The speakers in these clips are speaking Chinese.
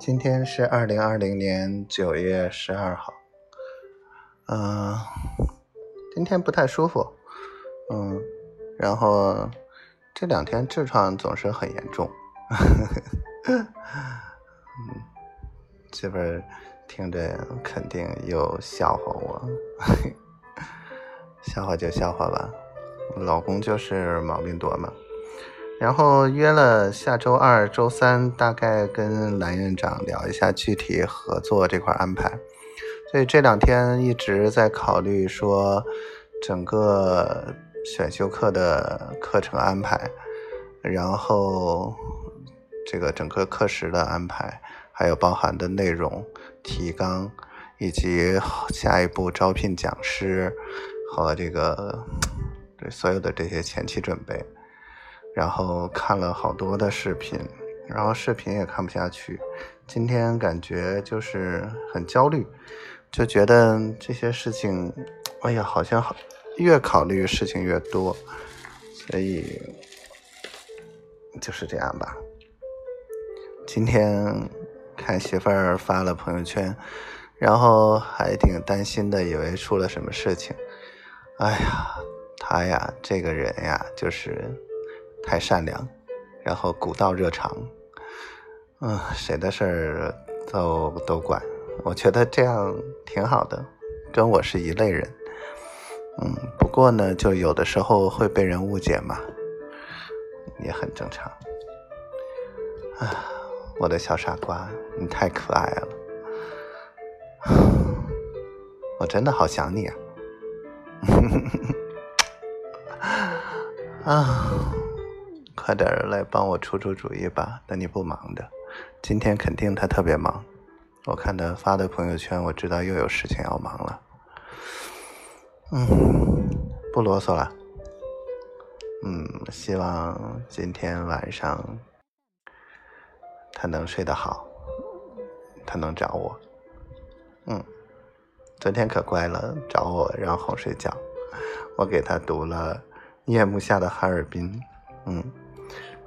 今天是二零二零年九月十二号，嗯，今天不太舒服，嗯，然后这两天痔疮总是很严重，嗯，媳妇听着肯定又笑话我，笑话就笑话吧，老公就是毛病多嘛。然后约了下周二、周三，大概跟蓝院长聊一下具体合作这块安排。所以这两天一直在考虑说，整个选修课的课程安排，然后这个整个课时的安排，还有包含的内容、提纲，以及下一步招聘讲师和这个对所有的这些前期准备。然后看了好多的视频，然后视频也看不下去。今天感觉就是很焦虑，就觉得这些事情，哎呀，好像好越考虑事情越多，所以就是这样吧。今天看媳妇儿发了朋友圈，然后还挺担心的，以为出了什么事情。哎呀，他呀，这个人呀，就是。太善良，然后古道热肠，嗯，谁的事儿都都管，我觉得这样挺好的，跟我是一类人，嗯，不过呢，就有的时候会被人误解嘛，也很正常。啊，我的小傻瓜，你太可爱了，我真的好想你啊，啊。快点来帮我出出主意吧，那你不忙的。今天肯定他特别忙，我看他发的朋友圈，我知道又有事情要忙了。嗯，不啰嗦了。嗯，希望今天晚上他能睡得好，他能找我。嗯，昨天可乖了，找我让哄睡觉，我给他读了《夜幕下的哈尔滨》。嗯。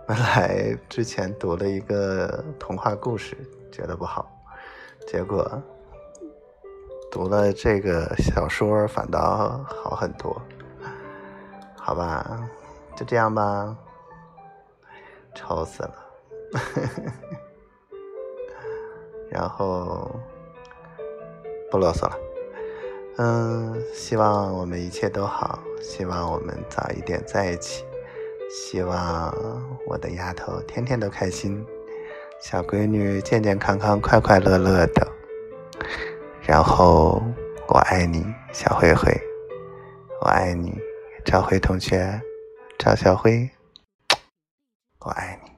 本来之前读了一个童话故事，觉得不好，结果读了这个小说反倒好很多，好吧，就这样吧，愁死了，然后不啰嗦了，嗯，希望我们一切都好，希望我们早一点在一起。希望我的丫头天天都开心，小闺女健健康康、快快乐乐的。然后我爱你，小灰灰，我爱你，赵辉同学，赵小辉，我爱你。